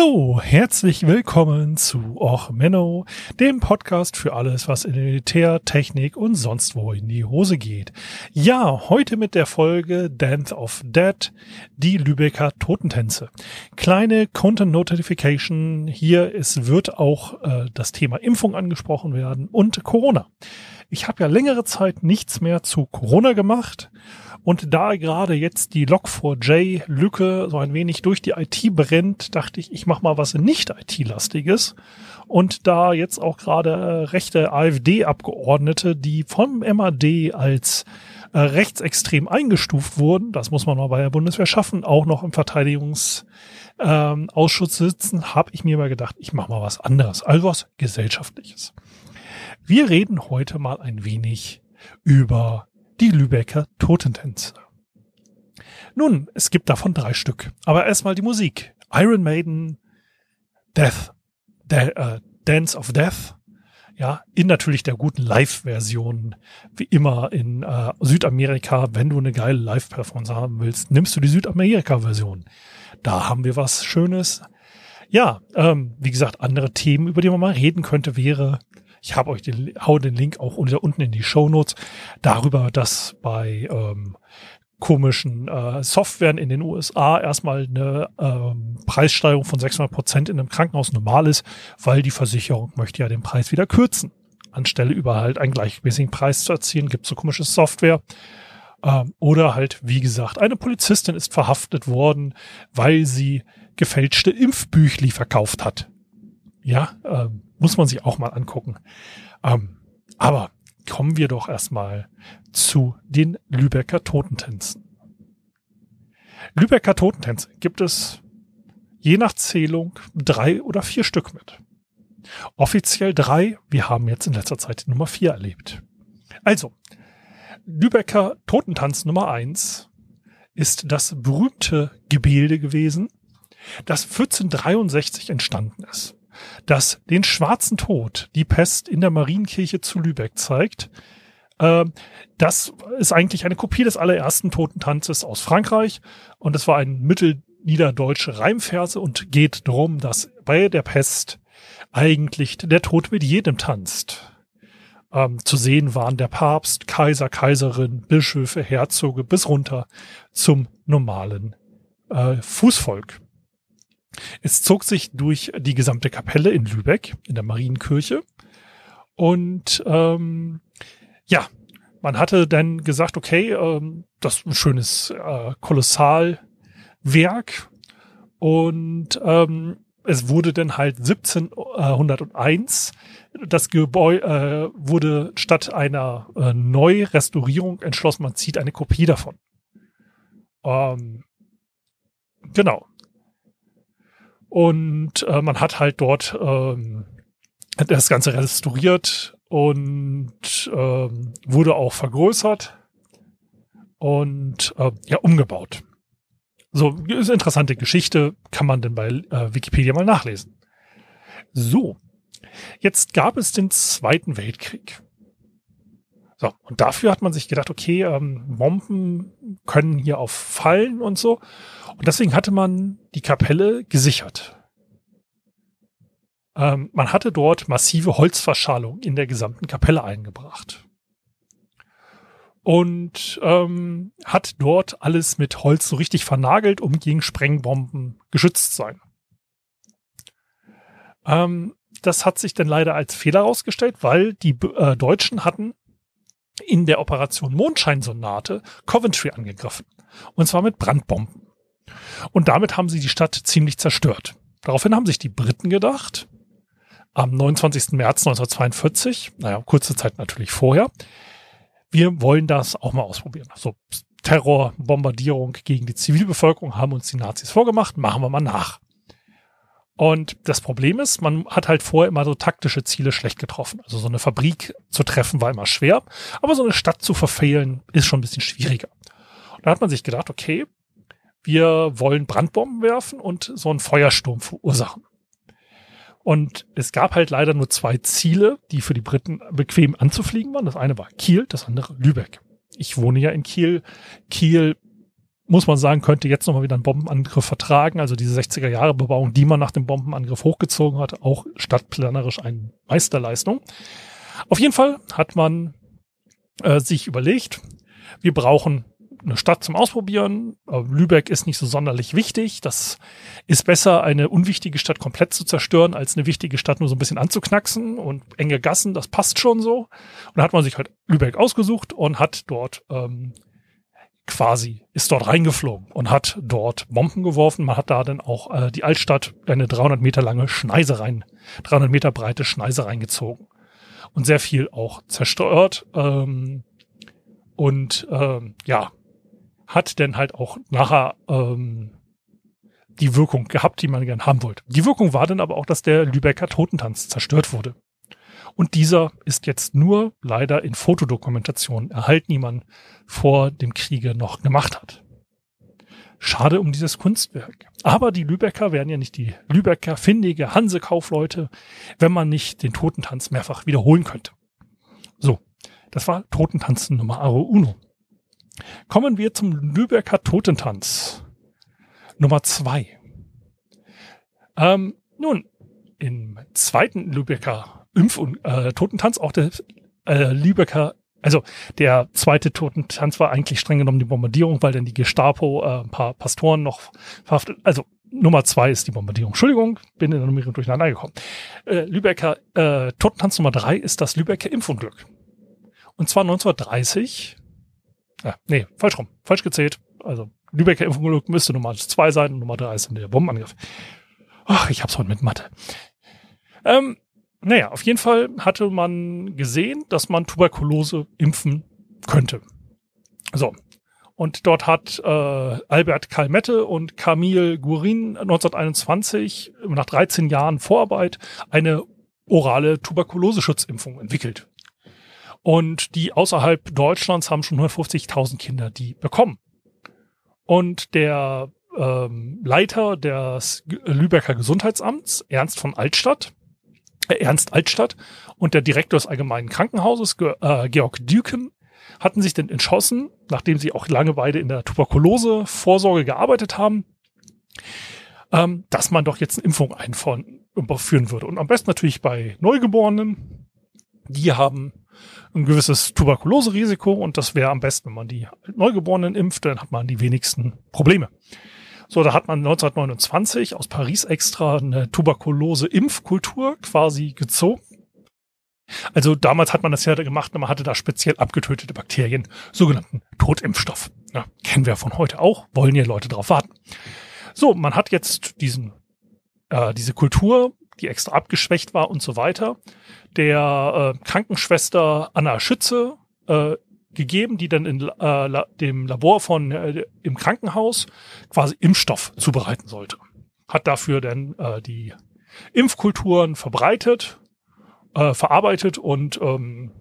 Hallo, herzlich willkommen zu Och Menno, dem Podcast für alles, was in Militär, Technik und sonst wo in die Hose geht. Ja, heute mit der Folge Dance of Dead, die Lübecker Totentänze. Kleine Content Notification hier, es wird auch äh, das Thema Impfung angesprochen werden und Corona. Ich habe ja längere Zeit nichts mehr zu Corona gemacht und da gerade jetzt die Log4j-Lücke so ein wenig durch die IT brennt, dachte ich, ich mache mal was nicht IT-lastiges. Und da jetzt auch gerade äh, rechte AfD-Abgeordnete, die vom MAD als äh, rechtsextrem eingestuft wurden, das muss man mal bei der Bundeswehr schaffen, auch noch im Verteidigungsausschuss ähm, sitzen, habe ich mir mal gedacht, ich mache mal was anderes, also was Gesellschaftliches. Wir reden heute mal ein wenig über die Lübecker Totentänze. Nun, es gibt davon drei Stück. Aber erstmal die Musik. Iron Maiden, Death, De äh, Dance of Death. Ja, in natürlich der guten Live-Version. Wie immer in äh, Südamerika, wenn du eine geile Live-Performance haben willst, nimmst du die Südamerika-Version. Da haben wir was Schönes. Ja, ähm, wie gesagt, andere Themen, über die man mal reden könnte, wäre ich habe euch den, hau den Link auch unten in die Show Notes darüber, dass bei ähm, komischen äh, Softwaren in den USA erstmal eine ähm, Preissteigerung von 600 Prozent in einem Krankenhaus normal ist, weil die Versicherung möchte ja den Preis wieder kürzen. Anstelle über halt einen gleichmäßigen Preis zu erzielen, gibt so komische Software. Ähm, oder halt, wie gesagt, eine Polizistin ist verhaftet worden, weil sie gefälschte Impfbüchli verkauft hat. Ja, ähm, muss man sich auch mal angucken. Ähm, aber kommen wir doch erstmal zu den Lübecker Totentänzen. Lübecker Totentänze gibt es je nach Zählung drei oder vier Stück mit. Offiziell drei, wir haben jetzt in letzter Zeit die Nummer vier erlebt. Also, Lübecker Totentanz Nummer eins ist das berühmte Gebilde gewesen, das 1463 entstanden ist das den schwarzen Tod, die Pest in der Marienkirche zu Lübeck zeigt. Ähm, das ist eigentlich eine Kopie des allerersten Totentanzes aus Frankreich und es war ein mittelniederdeutsche Reimverse und geht darum, dass bei der Pest eigentlich der Tod mit jedem tanzt. Ähm, zu sehen waren der Papst, Kaiser, Kaiserin, Bischöfe, Herzoge bis runter zum normalen äh, Fußvolk. Es zog sich durch die gesamte Kapelle in Lübeck, in der Marienkirche. Und ähm, ja, man hatte dann gesagt, okay, ähm, das ist ein schönes äh, Kolossalwerk. Und ähm, es wurde dann halt 1701, das Gebäude äh, wurde statt einer äh, Neurestaurierung entschlossen, man zieht eine Kopie davon. Ähm, genau. Und äh, man hat halt dort ähm, das Ganze restauriert und ähm, wurde auch vergrößert und äh, ja umgebaut. So, ist interessante Geschichte, kann man denn bei äh, Wikipedia mal nachlesen. So, jetzt gab es den Zweiten Weltkrieg. So, und dafür hat man sich gedacht, okay, ähm, Bomben können hier auf fallen und so. Und deswegen hatte man die Kapelle gesichert. Ähm, man hatte dort massive Holzverschalung in der gesamten Kapelle eingebracht. Und ähm, hat dort alles mit Holz so richtig vernagelt, um gegen Sprengbomben geschützt zu sein. Ähm, das hat sich dann leider als Fehler herausgestellt, weil die äh, Deutschen hatten in der Operation Mondscheinsonate Coventry angegriffen. Und zwar mit Brandbomben. Und damit haben sie die Stadt ziemlich zerstört. Daraufhin haben sich die Briten gedacht, am 29. März 1942, naja, kurze Zeit natürlich vorher, wir wollen das auch mal ausprobieren. So Terror, Bombardierung gegen die Zivilbevölkerung haben uns die Nazis vorgemacht, machen wir mal nach. Und das Problem ist, man hat halt vorher immer so taktische Ziele schlecht getroffen. Also so eine Fabrik zu treffen war immer schwer, aber so eine Stadt zu verfehlen ist schon ein bisschen schwieriger. Und da hat man sich gedacht, okay, wir wollen Brandbomben werfen und so einen Feuersturm verursachen. Und es gab halt leider nur zwei Ziele, die für die Briten bequem anzufliegen waren. Das eine war Kiel, das andere Lübeck. Ich wohne ja in Kiel. Kiel, muss man sagen, könnte jetzt nochmal wieder einen Bombenangriff vertragen. Also diese 60er Jahre Bebauung, die man nach dem Bombenangriff hochgezogen hat, auch stadtplanerisch eine Meisterleistung. Auf jeden Fall hat man äh, sich überlegt, wir brauchen eine Stadt zum Ausprobieren. Lübeck ist nicht so sonderlich wichtig. Das ist besser, eine unwichtige Stadt komplett zu zerstören, als eine wichtige Stadt nur so ein bisschen anzuknacksen und enge Gassen, das passt schon so. Und da hat man sich halt Lübeck ausgesucht und hat dort ähm, quasi, ist dort reingeflogen und hat dort Bomben geworfen. Man hat da dann auch äh, die Altstadt eine 300 Meter lange Schneise rein, 300 Meter breite Schneise reingezogen. Und sehr viel auch zerstört. Ähm, und ähm, ja, hat denn halt auch nachher ähm, die Wirkung gehabt, die man gern haben wollte. Die Wirkung war dann aber auch, dass der Lübecker Totentanz zerstört wurde. Und dieser ist jetzt nur leider in Fotodokumentation erhalten, die man vor dem Kriege noch gemacht hat. Schade um dieses Kunstwerk. Aber die Lübecker wären ja nicht die Lübecker findige Hansekaufleute, wenn man nicht den Totentanz mehrfach wiederholen könnte. So, das war Totentanzen Nummer uno. Kommen wir zum Lübecker Totentanz. Nummer zwei. Ähm, nun, im zweiten Lübecker Impf- und äh, Totentanz, auch der äh, Lübecker, also der zweite Totentanz war eigentlich streng genommen die Bombardierung, weil dann die Gestapo äh, ein paar Pastoren noch verhaftet, also Nummer zwei ist die Bombardierung. Entschuldigung, bin in der Nummerierung durcheinander gekommen. Äh, Lübecker äh, Totentanz Nummer drei ist das Lübecker Impfunglück. Und zwar 1930 ja, nee, falsch rum. Falsch gezählt. Also Lübecker Impfung müsste Nummer zwei sein Nummer drei ist der Bombenangriff. Ach, ich hab's heute mit Mathe. Ähm, naja, auf jeden Fall hatte man gesehen, dass man Tuberkulose impfen könnte. So. Und dort hat äh, Albert Kalmette und Camille Gurin 1921 nach 13 Jahren Vorarbeit eine orale Tuberkuloseschutzimpfung entwickelt. Und die außerhalb Deutschlands haben schon 150.000 Kinder die bekommen. Und der ähm, Leiter des Lübecker Gesundheitsamts, Ernst von Altstadt, Ernst Altstadt und der Direktor des Allgemeinen Krankenhauses, äh, Georg Düken, hatten sich denn entschlossen, nachdem sie auch lange beide in der Tuberkulose-Vorsorge gearbeitet haben, ähm, dass man doch jetzt eine Impfung einführen würde. Und am besten natürlich bei Neugeborenen. Die haben ein gewisses Tuberkuloserisiko und das wäre am besten, wenn man die Neugeborenen impft, dann hat man die wenigsten Probleme. So, da hat man 1929 aus Paris extra eine Tuberkulose-Impfkultur quasi gezogen. Also damals hat man das ja gemacht, man hatte da speziell abgetötete Bakterien, sogenannten Totimpfstoff. Ja, kennen wir von heute auch, wollen ja Leute drauf warten. So, man hat jetzt diesen, äh, diese Kultur, die extra abgeschwächt war und so weiter, der äh, Krankenschwester Anna Schütze äh, gegeben, die dann in äh, la, dem Labor von äh, im Krankenhaus quasi Impfstoff zubereiten sollte. Hat dafür dann äh, die Impfkulturen verbreitet, äh, verarbeitet und ähm,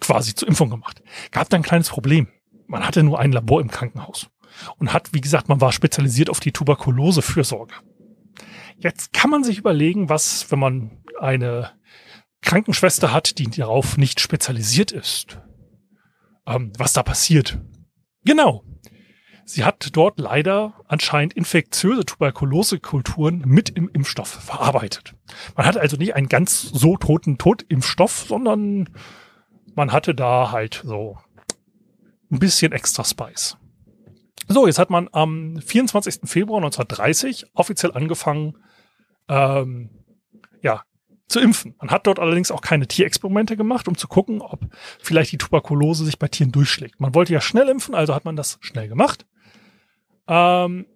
quasi zur Impfung gemacht. Gab da ein kleines Problem. Man hatte nur ein Labor im Krankenhaus und hat, wie gesagt, man war spezialisiert auf die Tuberkulosefürsorge. Jetzt kann man sich überlegen, was, wenn man eine Krankenschwester hat, die darauf nicht spezialisiert ist, ähm, was da passiert. Genau. Sie hat dort leider anscheinend infektiöse Tuberkulosekulturen mit im Impfstoff verarbeitet. Man hat also nicht einen ganz so toten Totimpfstoff, sondern man hatte da halt so ein bisschen extra Spice. So, jetzt hat man am 24. Februar 1930 offiziell angefangen, ähm, zu impfen. Man hat dort allerdings auch keine Tierexperimente gemacht, um zu gucken, ob vielleicht die Tuberkulose sich bei Tieren durchschlägt. Man wollte ja schnell impfen, also hat man das schnell gemacht. Ähm,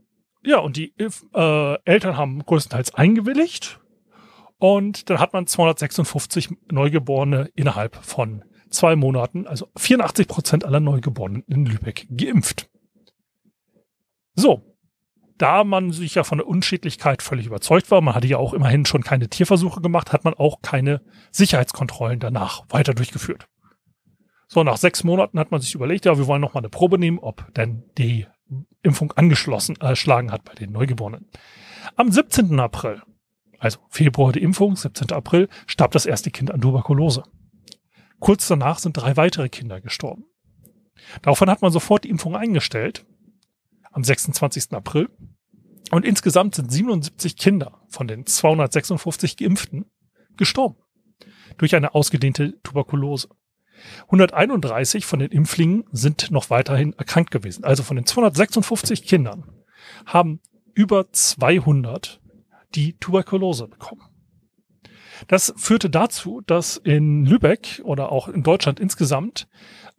ja, und die äh, Eltern haben größtenteils eingewilligt. Und dann hat man 256 Neugeborene innerhalb von zwei Monaten, also 84 Prozent aller Neugeborenen in Lübeck geimpft. So, da man sich ja von der Unschädlichkeit völlig überzeugt war, man hatte ja auch immerhin schon keine Tierversuche gemacht, hat man auch keine Sicherheitskontrollen danach weiter durchgeführt. So, nach sechs Monaten hat man sich überlegt, ja, wir wollen noch mal eine Probe nehmen, ob denn die Impfung angeschlossen, erschlagen hat bei den Neugeborenen. Am 17. April, also Februar die Impfung, 17. April, starb das erste Kind an Tuberkulose. Kurz danach sind drei weitere Kinder gestorben. Daraufhin hat man sofort die Impfung eingestellt, am 26. April. Und insgesamt sind 77 Kinder von den 256 Geimpften gestorben durch eine ausgedehnte Tuberkulose. 131 von den Impflingen sind noch weiterhin erkrankt gewesen. Also von den 256 Kindern haben über 200 die Tuberkulose bekommen. Das führte dazu, dass in Lübeck oder auch in Deutschland insgesamt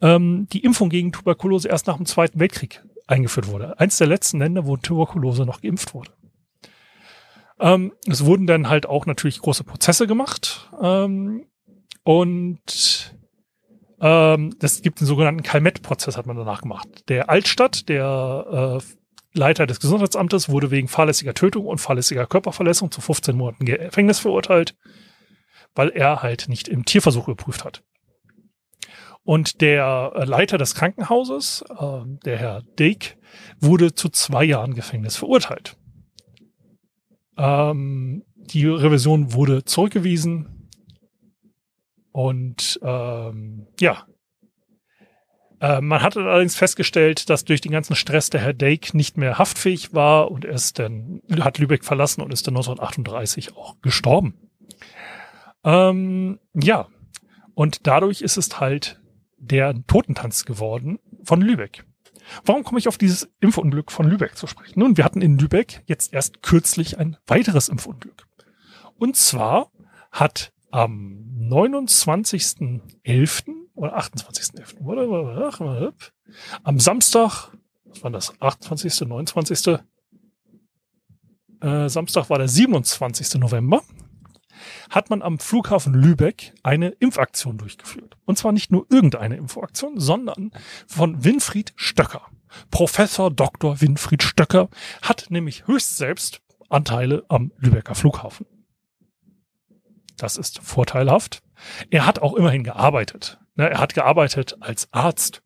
ähm, die Impfung gegen Tuberkulose erst nach dem Zweiten Weltkrieg eingeführt wurde. Eins der letzten Länder, wo Tuberkulose noch geimpft wurde. Ähm, es wurden dann halt auch natürlich große Prozesse gemacht ähm, und ähm, das gibt einen sogenannten Kalmett-Prozess, hat man danach gemacht. Der Altstadt, der äh, Leiter des Gesundheitsamtes, wurde wegen fahrlässiger Tötung und fahrlässiger Körperverletzung zu 15 Monaten Gefängnis verurteilt, weil er halt nicht im Tierversuch geprüft hat. Und der Leiter des Krankenhauses, äh, der Herr Dake, wurde zu zwei Jahren Gefängnis verurteilt. Ähm, die Revision wurde zurückgewiesen. Und ähm, ja, äh, man hat allerdings festgestellt, dass durch den ganzen Stress der Herr Dake nicht mehr haftfähig war und er ist dann, hat Lübeck verlassen und ist dann 1938 auch gestorben. Ähm, ja, und dadurch ist es halt der Totentanz geworden von Lübeck. Warum komme ich auf dieses Impfunglück von Lübeck zu sprechen? Nun, wir hatten in Lübeck jetzt erst kürzlich ein weiteres Impfunglück. Und zwar hat am 29.11. oder 28.11. am Samstag, was war das, 28., 29. Äh, Samstag war der 27. November, hat man am Flughafen Lübeck eine Impfaktion durchgeführt. Und zwar nicht nur irgendeine Impfaktion, sondern von Winfried Stöcker. Professor Dr. Winfried Stöcker hat nämlich höchst selbst Anteile am Lübecker Flughafen. Das ist vorteilhaft. Er hat auch immerhin gearbeitet. Ne, er hat gearbeitet als Arzt,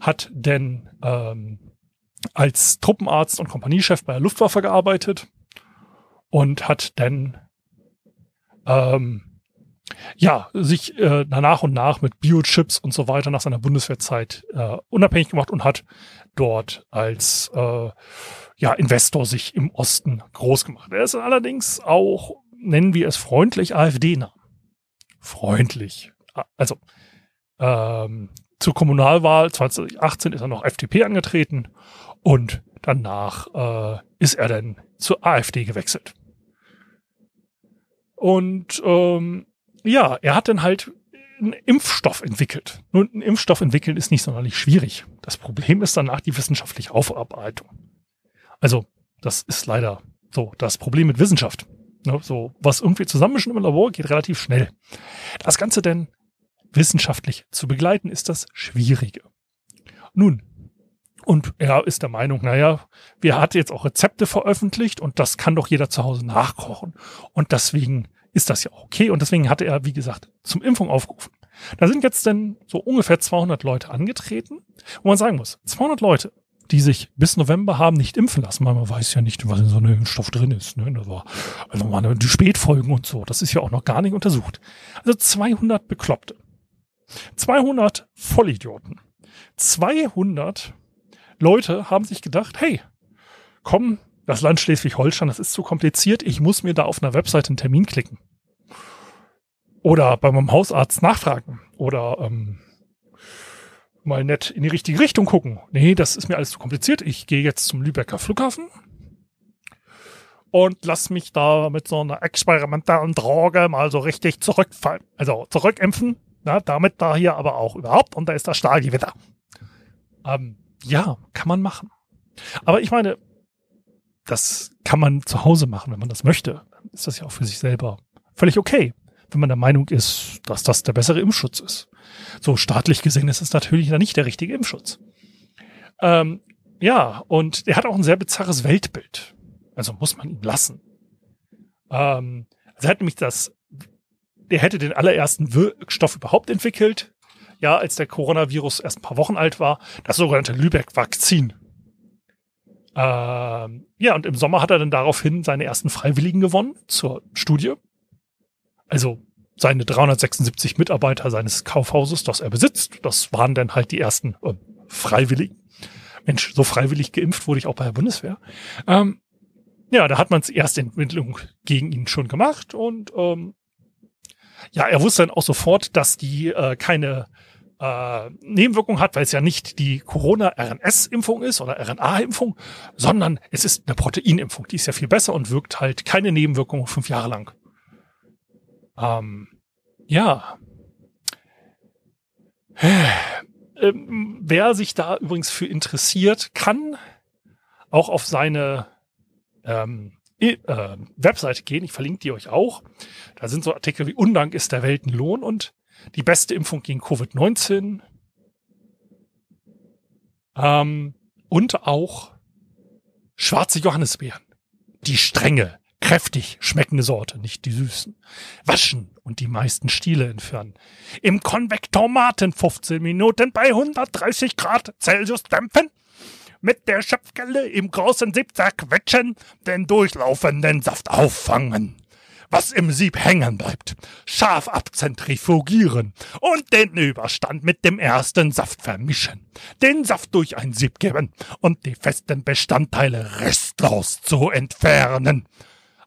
hat denn ähm, als Truppenarzt und Kompaniechef bei der Luftwaffe gearbeitet und hat dann ähm, ja, sich äh, nach und nach mit Biochips und so weiter nach seiner Bundeswehrzeit äh, unabhängig gemacht und hat dort als äh, ja, Investor sich im Osten groß gemacht. Er ist allerdings auch, nennen wir es freundlich, AfD-nah. Freundlich. Also ähm, zur Kommunalwahl 2018 ist er noch FDP angetreten und danach äh, ist er dann zur AfD gewechselt. Und ähm, ja, er hat dann halt einen Impfstoff entwickelt. Nun, einen Impfstoff entwickeln ist nicht sonderlich schwierig. Das Problem ist danach die wissenschaftliche Aufarbeitung. Also, das ist leider so das Problem mit Wissenschaft. Ne, so, was irgendwie zusammenmischen im Labor geht relativ schnell. Das Ganze denn wissenschaftlich zu begleiten, ist das Schwierige. Nun, und er ist der Meinung, naja, wir hatten jetzt auch Rezepte veröffentlicht und das kann doch jeder zu Hause nachkochen. Und deswegen ist das ja okay. Und deswegen hatte er, wie gesagt, zum Impfung aufgerufen. Da sind jetzt dann so ungefähr 200 Leute angetreten, wo man sagen muss, 200 Leute, die sich bis November haben nicht impfen lassen, weil man weiß ja nicht, was in so einem Impfstoff drin ist. Ne? Das war also mal die Spätfolgen und so. Das ist ja auch noch gar nicht untersucht. Also 200 Bekloppte. 200 Vollidioten. 200 Leute haben sich gedacht, hey, komm, das Land Schleswig-Holstein, das ist zu kompliziert, ich muss mir da auf einer Webseite einen Termin klicken. Oder bei meinem Hausarzt nachfragen. Oder ähm, mal nett in die richtige Richtung gucken. Nee, das ist mir alles zu kompliziert. Ich gehe jetzt zum Lübecker Flughafen und lass mich da mit so einer experimentellen Droge mal so richtig zurückfallen. Also zurückimpfen. Ja, damit da hier aber auch überhaupt. Und da ist das Stahlgewitter. Ähm, ja, kann man machen. Aber ich meine, das kann man zu Hause machen, wenn man das möchte. Dann ist das ja auch für sich selber völlig okay, wenn man der Meinung ist, dass das der bessere Impfschutz ist. So staatlich gesehen ist es natürlich dann nicht der richtige Impfschutz. Ähm, ja, und er hat auch ein sehr bizarres Weltbild. Also muss man ihn lassen. Ähm, er hat nämlich das, er hätte den allerersten Wirkstoff überhaupt entwickelt, ja, als der Coronavirus erst ein paar Wochen alt war, das sogenannte Lübeck-Vakzin. Ähm, ja, und im Sommer hat er dann daraufhin seine ersten Freiwilligen gewonnen zur Studie. Also seine 376 Mitarbeiter seines Kaufhauses, das er besitzt, das waren dann halt die ersten äh, Freiwilligen. Mensch, so freiwillig geimpft wurde ich auch bei der Bundeswehr. Ähm, ja, da hat man die erste Entwicklung gegen ihn schon gemacht und ähm, ja, er wusste dann auch sofort, dass die äh, keine äh, Nebenwirkung hat, weil es ja nicht die Corona-RNS-Impfung ist oder RNA-Impfung, sondern es ist eine Proteinimpfung. Die ist ja viel besser und wirkt halt keine Nebenwirkung fünf Jahre lang. Ähm, ja. Ähm, wer sich da übrigens für interessiert, kann auch auf seine ähm, äh, Webseite gehen. Ich verlinke die euch auch. Da sind so Artikel wie Undank ist der Welt ein Lohn und die beste Impfung gegen Covid-19. Ähm, und auch schwarze Johannisbeeren. Die strenge, kräftig schmeckende Sorte, nicht die süßen. Waschen und die meisten Stiele entfernen. Im Konvektomaten 15 Minuten bei 130 Grad Celsius dämpfen. Mit der Schöpfkelle im großen Siebsack quetschen, den durchlaufenden Saft auffangen was im Sieb hängen bleibt, scharf abzentrifugieren und den Überstand mit dem ersten Saft vermischen, den Saft durch ein Sieb geben und die festen Bestandteile restlos zu entfernen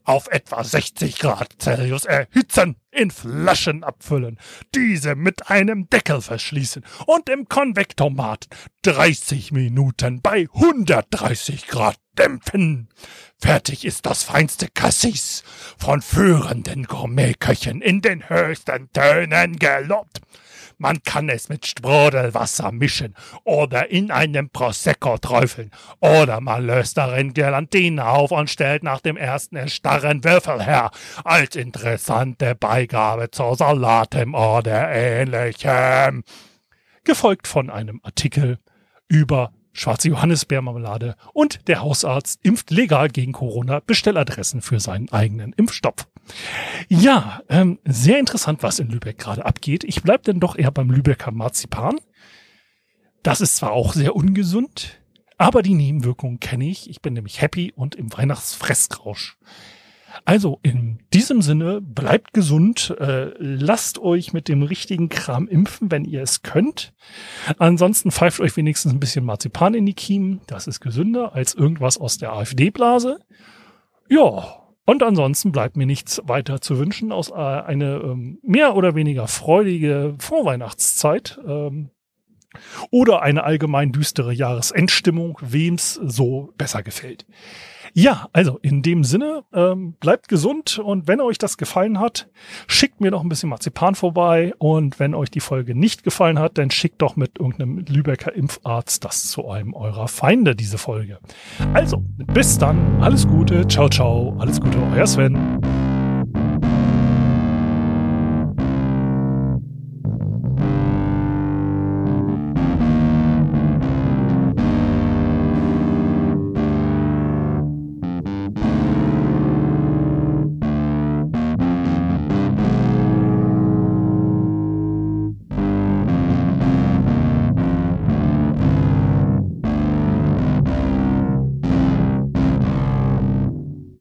auf etwa 60 Grad Celsius erhitzen, in Flaschen abfüllen, diese mit einem Deckel verschließen und im Konvektomat 30 Minuten bei 130 Grad dämpfen. Fertig ist das feinste Cassis, von führenden Gourmetköchen in den höchsten Tönen gelobt. Man kann es mit Sprudelwasser mischen oder in einem Prosecco träufeln. Oder man löst darin Gelatine auf und stellt nach dem ersten erstarren Würfel her. Als interessante Beigabe zur Salatem oder ähnlichem. Gefolgt von einem Artikel über schwarze Johannisbeermarmelade und der Hausarzt impft legal gegen Corona Bestelladressen für seinen eigenen Impfstoff. Ja, ähm, sehr interessant, was in Lübeck gerade abgeht. Ich bleib denn doch eher beim Lübecker Marzipan. Das ist zwar auch sehr ungesund, aber die Nebenwirkungen kenne ich. Ich bin nämlich happy und im Weihnachtsfressrausch. Also in diesem Sinne, bleibt gesund, äh, lasst euch mit dem richtigen Kram impfen, wenn ihr es könnt. Ansonsten pfeift euch wenigstens ein bisschen Marzipan in die Kiemen. Das ist gesünder als irgendwas aus der AfD-Blase. Ja, und ansonsten bleibt mir nichts weiter zu wünschen, aus äh, eine ähm, mehr oder weniger freudige Vorweihnachtszeit. Ähm, oder eine allgemein düstere Jahresendstimmung, wem's so besser gefällt. Ja, also in dem Sinne, ähm, bleibt gesund und wenn euch das gefallen hat, schickt mir doch ein bisschen Marzipan vorbei und wenn euch die Folge nicht gefallen hat, dann schickt doch mit irgendeinem Lübecker Impfarzt das zu einem eurer Feinde, diese Folge. Also, bis dann, alles Gute, ciao, ciao, alles Gute, euer Sven.